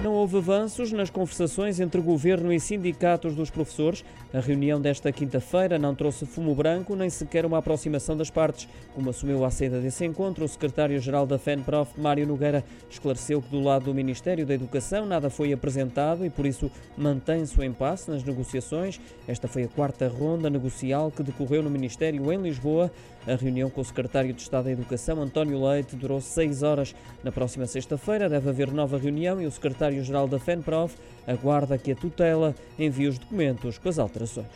Não houve avanços nas conversações entre governo e sindicatos dos professores. A reunião desta quinta-feira não trouxe fumo branco nem sequer uma aproximação das partes. Como assumiu à saída desse encontro, o secretário-geral da FENPROF, Mário Nogueira, esclareceu que do lado do Ministério da Educação nada foi apresentado e por isso mantém-se o impasse nas negociações. Esta foi a quarta ronda negocial que decorreu no Ministério em Lisboa. A reunião com o secretário de Estado da Educação, António Leite, durou seis horas. Na próxima sexta-feira deve haver nova reunião e o secretário secretário-geral da FENPROF aguarda que a tutela envie os documentos com as alterações.